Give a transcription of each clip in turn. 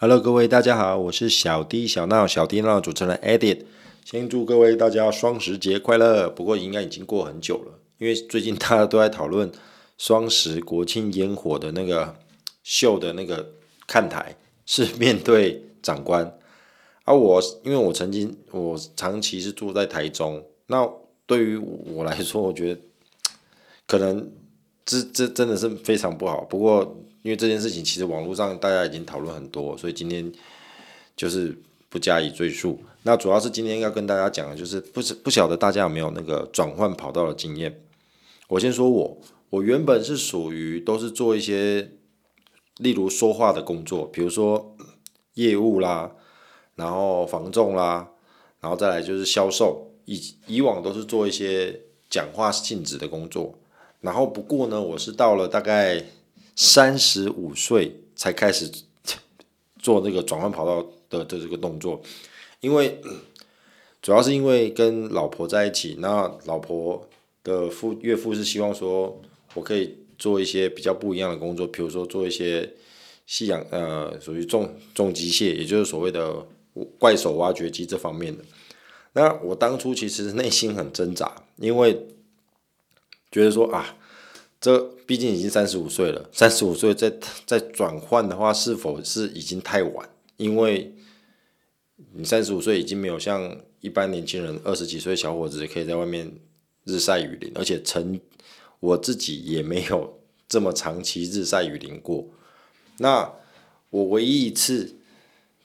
Hello，各位大家好，我是小 D 小闹小 D 闹主持人 Edit，先祝各位大家双十节快乐。不过应该已经过很久了，因为最近大家都在讨论双十国庆烟火的那个秀的那个看台是面对长官，而、啊、我因为我曾经我长期是住在台中，那对于我来说，我觉得可能这这真的是非常不好。不过。因为这件事情其实网络上大家已经讨论很多，所以今天就是不加以赘述。那主要是今天要跟大家讲的就是，不是不晓得大家有没有那个转换跑道的经验。我先说我，我原本是属于都是做一些，例如说话的工作，比如说业务啦，然后防重啦，然后再来就是销售，以以往都是做一些讲话性质的工作。然后不过呢，我是到了大概。三十五岁才开始 做那个转换跑道的的这个动作，因为 主要是因为跟老婆在一起，那老婆的父岳父是希望说我可以做一些比较不一样的工作，比如说做一些夕阳呃属于重重机械，也就是所谓的怪手挖掘机这方面的。那我当初其实内心很挣扎，因为觉得说啊。这毕竟已经三十五岁了，三十五岁再再转换的话，是否是已经太晚？因为你三十五岁已经没有像一般年轻人二十几岁小伙子可以在外面日晒雨淋，而且曾我自己也没有这么长期日晒雨淋过。那我唯一一次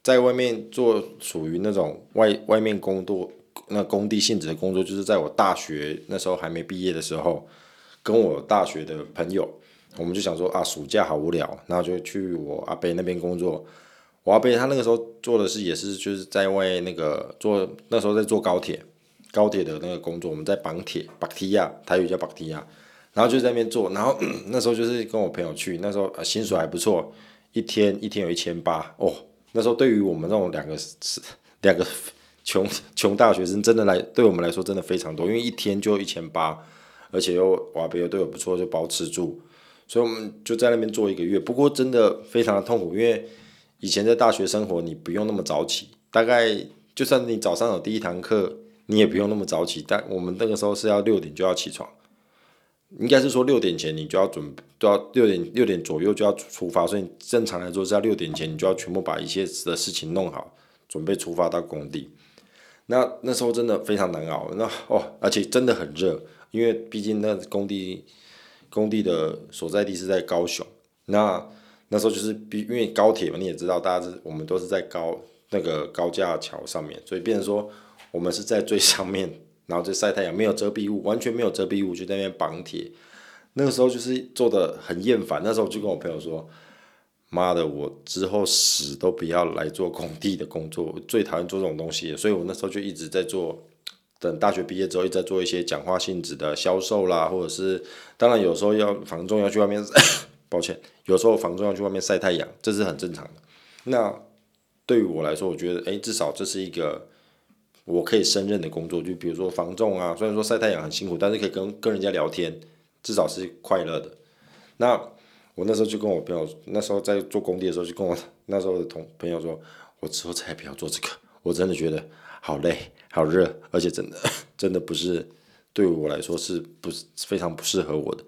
在外面做属于那种外外面工作，那工地性质的工作，就是在我大学那时候还没毕业的时候。跟我大学的朋友，我们就想说啊，暑假好无聊，然后就去我阿伯那边工作。我阿伯他那个时候做的是也是就是在外那个做那时候在做高铁，高铁的那个工作，我们在绑铁，绑提亚，台语叫绑提亚，然后就在那边做。然后 那时候就是跟我朋友去，那时候薪水还不错，一天一天有一千八哦。那时候对于我们这种两个是两个穷 穷大学生，真的来对我们来说真的非常多，因为一天就一千八。而且又哇，别的队友不错，就包吃住，所以我们就在那边做一个月。不过真的非常的痛苦，因为以前在大学生活，你不用那么早起，大概就算你早上有第一堂课，你也不用那么早起。但我们那个时候是要六点就要起床，应该是说六点前你就要准，都要六点六点左右就要出发，所以正常来说是要六点前你就要全部把一些的事情弄好，准备出发到工地。那那时候真的非常难熬，那哦，而且真的很热。因为毕竟那工地，工地的所在地是在高雄，那那时候就是比因为高铁嘛，你也知道，大家是我们都是在高那个高架桥上面，所以变成说我们是在最上面，然后就晒太阳，没有遮蔽物，完全没有遮蔽物，就在那边绑铁。那个时候就是做的很厌烦，那时候就跟我朋友说：“妈的，我之后死都不要来做工地的工作，我最讨厌做这种东西。”所以我那时候就一直在做。等大学毕业之后，一直在做一些讲话性质的销售啦，或者是当然有时候要房仲要去外面，抱歉，有时候房仲要去外面晒太阳，这是很正常的。那对于我来说，我觉得诶、至少这是一个我可以胜任的工作。就比如说房仲啊，虽然说晒太阳很辛苦，但是可以跟跟人家聊天，至少是快乐的。那我那时候就跟我朋友，那时候在做工地的时候，就跟我那时候的同朋友说，我之后再也不要做这个，我真的觉得。好累，好热，而且真的 真的不是对我来说是不是非常不适合我的。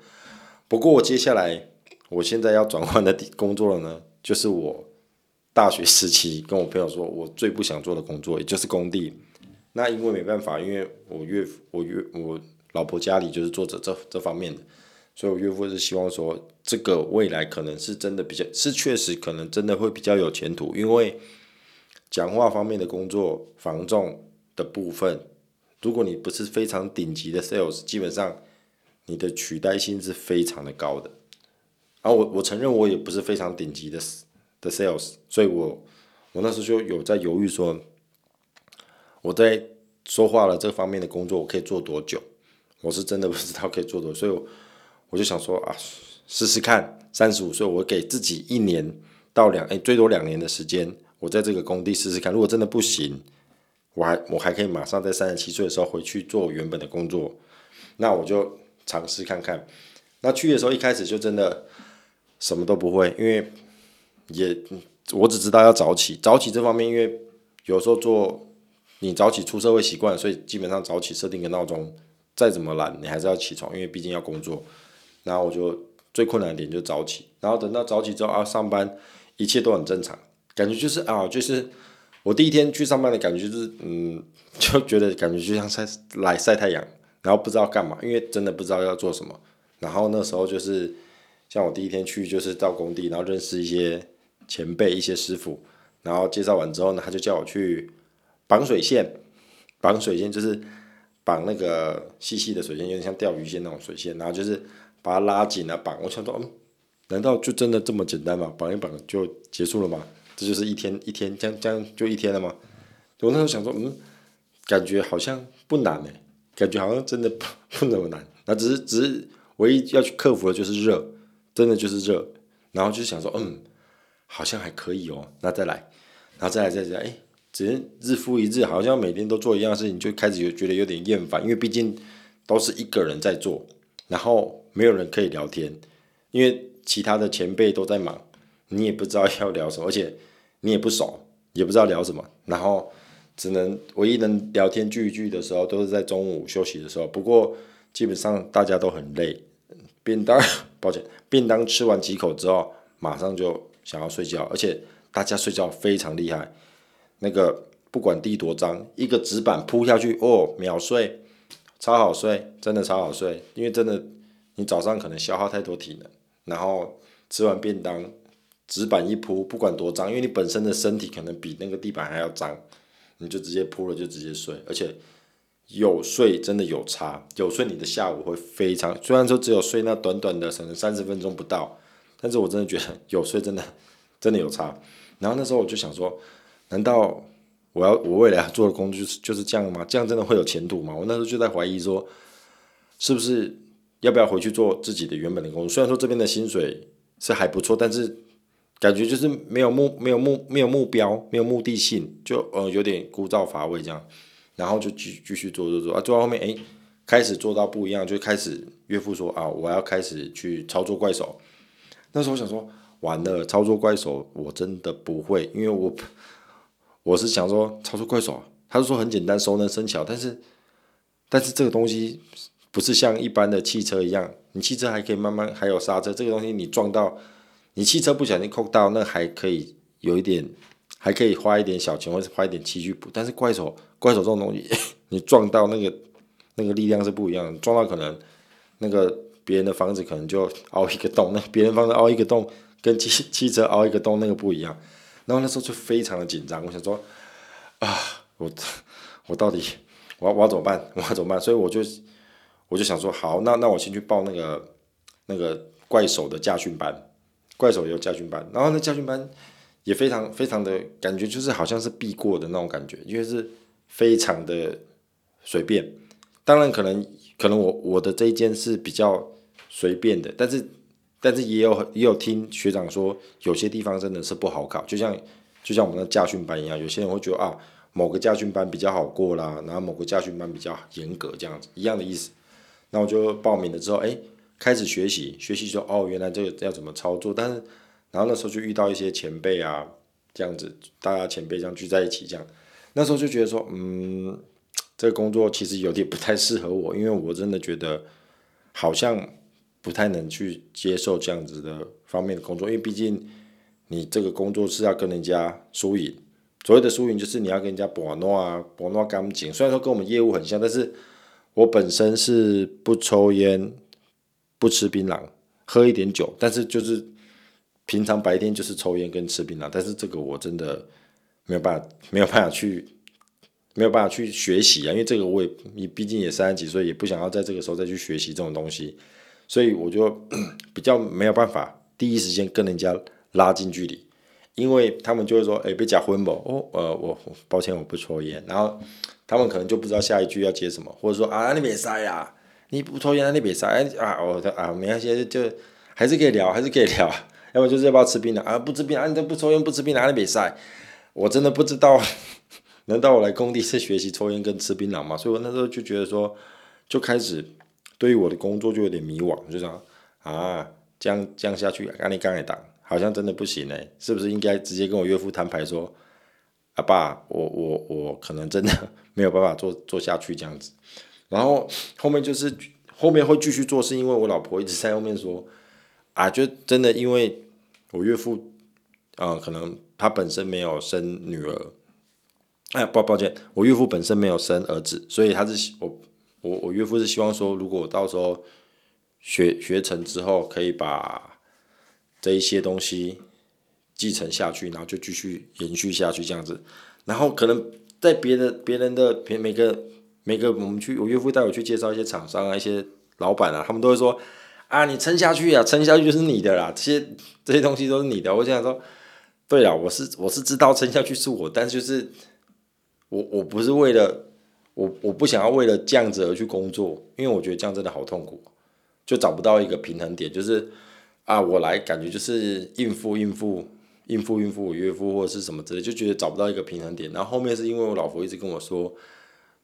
不过我接下来我现在要转换的工作了呢，就是我大学时期跟我朋友说我最不想做的工作，也就是工地。那因为没办法，因为我岳父我岳我老婆家里就是做这这这方面的，所以我岳父是希望说这个未来可能是真的比较是确实可能真的会比较有前途，因为。讲话方面的工作，防重的部分，如果你不是非常顶级的 sales，基本上你的取代性是非常的高的。然后我我承认我也不是非常顶级的的 sales，所以我我那时候就有在犹豫说，我在说话了这方面的工作我可以做多久？我是真的不知道可以做多久，所以我我就想说啊，试试看，三十五岁我给自己一年到两，哎，最多两年的时间。我在这个工地试试看，如果真的不行，我还我还可以马上在三十七岁的时候回去做原本的工作，那我就尝试看看。那去的时候一开始就真的什么都不会，因为也我只知道要早起，早起这方面，因为有时候做你早起出社会习惯，所以基本上早起设定个闹钟，再怎么懒你还是要起床，因为毕竟要工作。然后我就最困难的点就早起，然后等到早起之后啊上班，一切都很正常，感觉就是啊就是我第一天去上班的感觉就是嗯 就觉得感觉就像晒来晒太阳，然后不知道干嘛，因为真的不知道要做什么。然后那时候就是像我第一天去就是到工地，然后认识一些。前辈一些师傅，然后介绍完之后呢，他就叫我去绑水线，绑水线就是绑那个细细的水线，有点像钓鱼线那种水线，然后就是把它拉紧了绑。我想说，嗯，难道就真的这么简单吗？绑一绑就结束了吗？这就是一天一天这样这样就一天了吗？我那时候想说，嗯，感觉好像不难诶，感觉好像真的不 不那么难。那只是只是唯一要去克服的就是热，真的就是热。然后就想说，嗯。好像还可以哦，那再来，然后再来再来，哎，只是日复一日，好像每天都做一样事情，就开始有觉得有点厌烦，因为毕竟都是一个人在做，然后没有人可以聊天，因为其他的前辈都在忙，你也不知道要聊什么，而且你也不熟，也不知道聊什么，然后只能唯一能聊天聚一聚的时候，都是在中午休息的时候。不过基本上大家都很累，便当，抱歉，便当吃完几口之后，马上就。想要睡觉，而且大家睡觉非常厉害。那个不管地多脏，一个纸板铺下去，哦，秒睡，超好睡，真的超好睡。因为真的，你早上可能消耗太多体能，然后吃完便当，纸板一铺，不管多脏，因为你本身的身体可能比那个地板还要脏，你就直接铺了就直接睡，而且有睡真的有差，有睡你的下午会非常，虽然说只有睡那短短的可能三十分钟不到。但是我真的觉得有睡真的真的有差，然后那时候我就想说，难道我要我未来做的工作就是就是这样吗？这样真的会有前途吗？我那时候就在怀疑说，是不是要不要回去做自己的原本的工作？虽然说这边的薪水是还不错，但是感觉就是没有目没有目没有目标没有目的性，就呃有点枯燥乏味这样，然后就继继续做做做啊，做到后面哎开始做到不一样，就开始岳父说啊，我要开始去操作怪手。那时候我想说，完了，操作怪手我真的不会，因为我我是想说操作怪手，他是说很简单，熟能生巧，但是但是这个东西不是像一般的汽车一样，你汽车还可以慢慢还有刹车，这个东西你撞到，你汽车不小心扣到，那还可以有一点，还可以花一点小钱或者花一点漆去补，但是怪手怪手这种东西，你撞到那个那个力量是不一样的，撞到可能那个。别人的房子可能就凹一个洞，那别人房子凹一个洞，跟汽汽车凹一个洞那个不一样。然后那时候就非常的紧张，我想说啊，我 我到底我要我要怎么办？我要怎么办？所以我就我就想说，好，那那我先去报那个那个怪手的驾训班，怪手也有驾训班。然后那驾训班也非常非常的感觉，就是好像是必过的那种感觉，因为是非常的随便。当然可能可能我我的这一间是比较。随便的，但是但是也有也有听学长说，有些地方真的是不好考，就像就像我们的驾训班一样，有些人会觉得啊，某个驾训班比较好过啦，然后某个驾训班比较严格，这样子一样的意思。那我就报名了之后，哎，开始学习，学习说哦，原来这个要怎么操作。但是然后那时候就遇到一些前辈啊，这样子，大家前辈这样聚在一起，这样那时候就觉得说，嗯，这个工作其实有点不太适合我，因为我真的觉得好像。不太能去接受这样子的方面的工作，因为毕竟你这个工作是要跟人家输赢。所谓的输赢就是你要跟人家搏诺啊，搏诺干净。虽然说跟我们业务很像，但是我本身是不抽烟、不吃槟榔、喝一点酒，但是就是平常白天就是抽烟跟吃槟榔。但是这个我真的没有办法，没有办法去，没有办法去学习啊，因为这个我也你毕竟也三十几岁，也不想要在这个时候再去学习这种东西。所以我就 比较没有办法第一时间跟人家拉近距离，因为他们就会说：“哎、被，假婚不？哦，呃，我抱歉，我不抽烟。”然后他们可能就不知道下一句要接什么，或者说：“啊，你别塞呀，你不抽烟，你别塞。”啊，我啊，没关系，就还是可以聊，还是可以聊。要么就是要不要吃槟榔啊？不吃槟，啊、你都不抽烟，不吃槟榔，你别塞。我真的不知道，难道我来工地是学习抽烟跟吃槟榔吗？所以我那时候就觉得说，就开始。对于我的工作就有点迷惘，就这样啊，这样这样下去，干你干你当好像真的不行哎，是不是应该直接跟我岳父摊牌说，阿爸，我我我可能真的 没有办法做做下去这样子。然后后面就是后面会继续做，是因为我老婆一直在后面说，啊，就真的因为我岳父，啊、可能他本身没有生女儿，哎，抱抱歉，我岳父本身没有生儿子，所以他是我我我岳父是希望说，如果我到时候学学成之后，可以把。这一些东西继承下去，然后就继续延续下去这样子，然后可能在别的别人的每每个每个我们去，我岳父带我去介绍一些厂商啊，一些老板啊，他们都会说啊，你撑下去啊，撑下去就是你的啦，这些这些东西都是你的。我想说，对了，我是我是知道撑下去是我，但就是我我不是为了我我不想要为了这样子而去工作，因为我觉得这样真的好痛苦，就找不到一个平衡点，就是。啊，我来感觉就是应付应付应付应付我岳父或者是什么之类，就觉得找不到一个平衡点。然后后面是因为我老婆一直跟我说，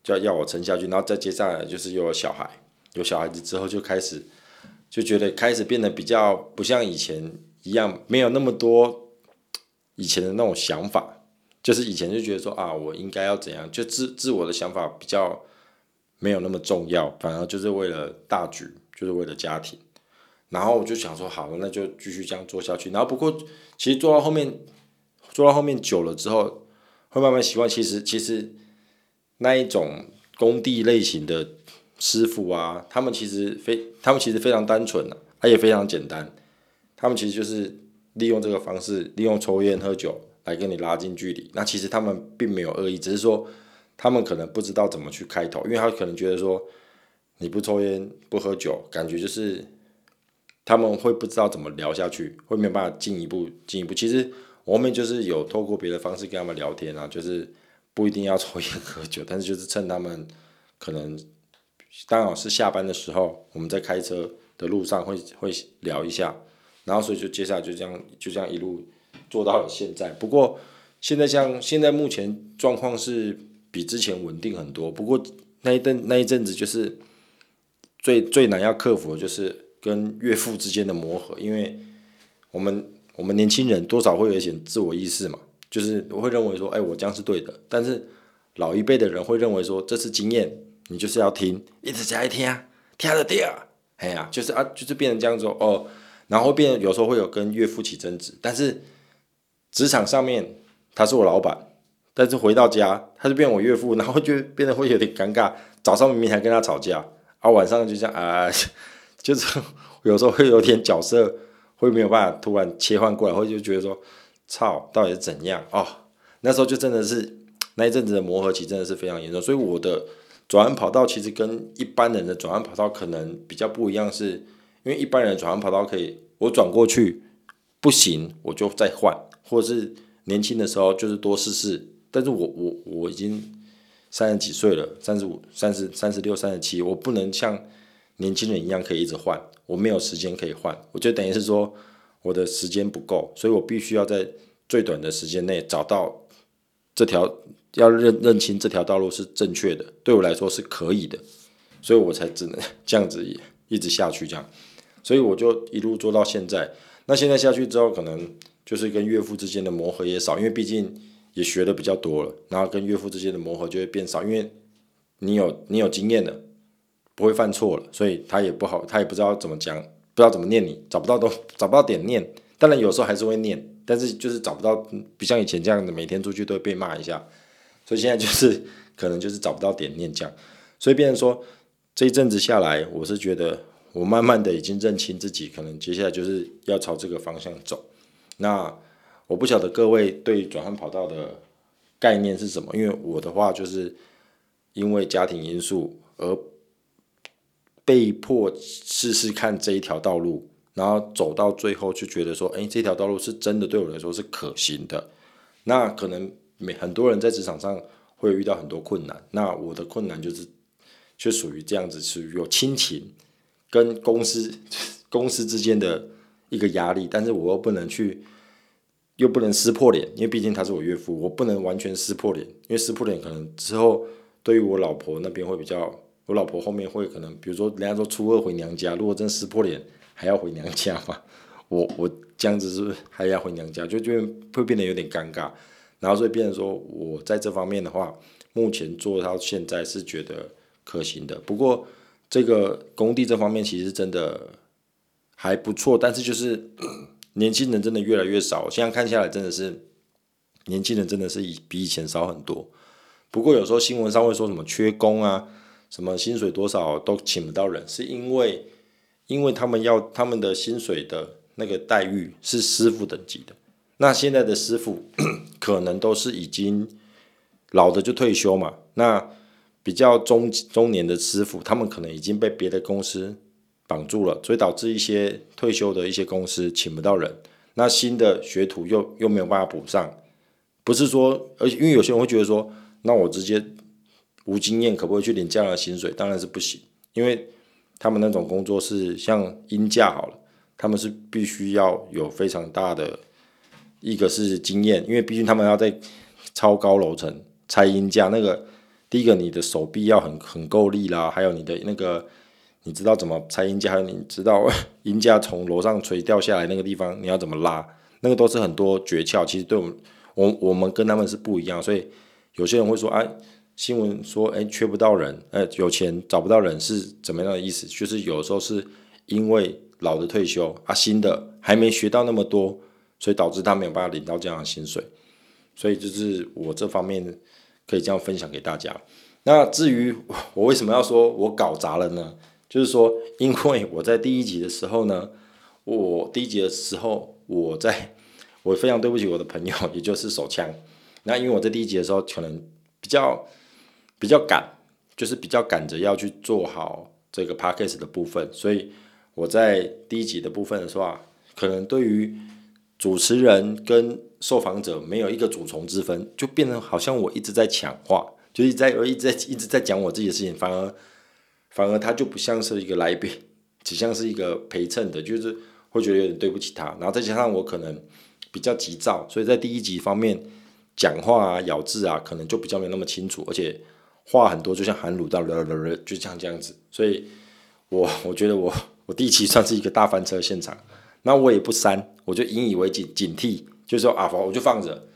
就要要我撑下去，然后再接下来就是又有小孩，有小孩子之后就开始就觉得开始变得比较不像以前一样，没有那么多以前的那种想法，就是以前就觉得说啊，我应该要怎样，就自自我的想法比较没有那么重要，反而就是为了大局，就是为了家庭。然后我就想说，好了，那就继续这样做下去。然后不过，其实做到后面，做到后面久了之后，会慢慢习惯。其实，其实那一种工地类型的师傅啊，他们其实非，他们其实非常单纯啊，他也非常简单。他们其实就是利用这个方式，利用抽烟喝酒来跟你拉近距离。那其实他们并没有恶意，只是说他们可能不知道怎么去开头，因为他可能觉得说你不抽烟不喝酒，感觉就是。他们会不知道怎么聊下去，会没有办法进一步进一步。其实我后面就是有透过别的方式跟他们聊天啊，就是不一定要抽烟喝酒，但是就是趁他们可能刚好是下班的时候，我们在开车的路上会会聊一下，然后所以就接下来就这样就这样一路做到了现在。不过现在像现在目前状况是比之前稳定很多，不过那一阵那一阵子就是最最难要克服的就是。跟岳父之间的磨合，因为我们我们年轻人多少会有一些自我意识嘛，就是我会认为说，哎，我这样是对的。但是老一辈的人会认为说，这是经验，你就是要听，一直在听，听得对，哎呀，就是啊，就是变成这样子哦，然后变，有时候会有跟岳父起争执。但是职场上面他是我老板，但是回到家他就变我岳父，然后就变得会有点尴尬。早上明明还跟他吵架，啊，晚上就这样啊。就是 有时候会有点角色会没有办法突然切换过来，或者就觉得说，操，到底是怎样哦？那时候就真的是那一阵子的磨合期真的是非常严重，所以我的转弯跑道其实跟一般人的转弯跑道可能比较不一样，是因为一般人的转弯跑道可以我转过去不行我就再换，或者是年轻的时候就是多试试，但是我我我已经三十几岁了，三十五、三十、三十六、三十七，我不能像。年轻人一样可以一直换，我没有时间可以换，我就等于是说我的时间不够，所以我必须要在最短的时间内找到这条要认认清这条道路是正确的，对我来说是可以的，所以我才只能这样子一直下去这样，所以我就一路做到现在。那现在下去之后，可能就是跟岳父之间的磨合也少，因为毕竟也学的比较多了，然后跟岳父之间的磨合就会变少，因为你有你有经验了。不会犯错了，所以他也不好，他也不知道怎么讲，不知道怎么念你，找不到都 找不到点念。当然有时候还是会念，但是就是找不到，不像以前这样的每天出去都会被骂一下。所以现在就是可能就是找不到点念这样。所以变成说这一阵子下来，我是觉得我慢慢的已经认清自己，可能接下来就是要朝这个方向走。那我不晓得各位对转换跑道的概念是什么？因为我的话就是因为家庭因素而。被迫试试看这一条道路，然后走到最后就觉得说，哎，这条道路是真的对我来说是可行的。那可能每很多人在职场上会遇到很多困难，那我的困难就是就属于这样子，是有亲情跟公司 公司之间的一个压力，但是我又不能去，又不能撕破脸，因为毕竟他是我岳父，我不能完全撕破脸，因为撕破脸可能之后对于我老婆那边会比较。我老婆后面会可能，比如说人家说初二回娘家，如果真撕破脸还要回娘家嘛？我我这样子是是还要回娘家？就就会变得有点尴尬。然后所以变成说我在这方面的话，目前做到现在是觉得可行的。不过这个工地这方面其实真的还不错，但是就是 年轻人真的越来越少。现在看下来真的是年轻人真的是以比以前少很多。不过有时候新闻上会说什么缺工啊，什么薪水多少都请不到人，是因为因为他们要他们的薪水的那个待遇是师傅等级的。那现在的师傅 可能都是已经老的就退休嘛，那比较中中年的师傅，他们可能已经被别的公司绑住了，所以导致一些退休的一些公司请不到人，那新的学徒又又没有办法补上，不是说，而且因为有些人会觉得说。那我直接无经验，可不可以去领这样的薪水？当然是不行，因为他们那种工作是像音架好了，他们是必须要有非常大的一个是经验，因为毕竟他们要在超高楼层拆音架，那个第一个你的手臂要很很够力啦，还有你的那个你知道怎么拆音架，还有你知道 音架从楼上垂掉下来那个地方你要怎么拉，那个都是很多诀窍。其实对我们我我们跟他们是不一样，所以。有些人会说：“哎，新闻说，哎，缺不到人，哎，有钱找不到人是怎么样的意思？就是有时候是因为老的退休啊，新的还没学到那么多，所以导致他没有办法领到这样的薪水。所以就是我这方面可以这样分享给大家。那至于 我为什么要说我搞砸了呢？就是说，因为我在第一集的时候呢，我第一集的时候，我在我非常对不起我的朋友，也就是手枪。”那因为我在第一集的时候可能比较比较赶，就是比较赶着要去做好这个 podcast 的部分，所以我在第一集的部分的时候啊，可能对于主持人跟受访者没有一个主从之分，就变成好像我一直在抢话，就一直在我一直在一直在讲我自己的事情，反而反而他就不像是一个来宾，只像是一个陪衬的，就是会觉得有点对不起他，然后再加上我可能比较急躁，所以在第一集方面。讲话啊，咬字啊，可能就比较没那么清楚，而且话很多，就像含卤蛋了了了，就像这样子。所以我 我觉得我我第一期算是一个大翻车现场，那我也不删，我就引以为警警惕，就是说啊，我就放着，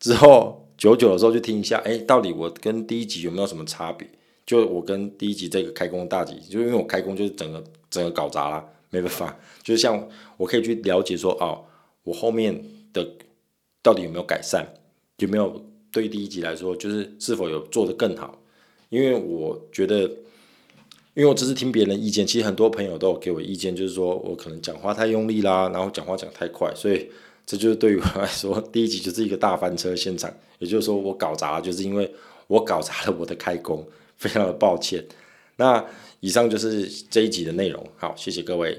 之后久久的时候就听一下，哎，到底我跟第一集有没有什么差别？就我跟第一集这个开工大吉，就因为我开工就是整个整个搞砸了，没办法，就像我可以去了解说，哦，我后面的到底有没有改善？有没有对第一集来说，就是是否有做得更好？因为我觉得，因为我只是听别人的意见，其实很多朋友都有给我意见，就是说我可能讲话太用力啦，然后讲话讲太快，所以这就是对于我来说，第一集就是一个大翻车现场。也就是说，我搞砸了，就是因为我搞砸了我的开工，非常的抱歉。那以上就是这一集的内容，好，谢谢各位。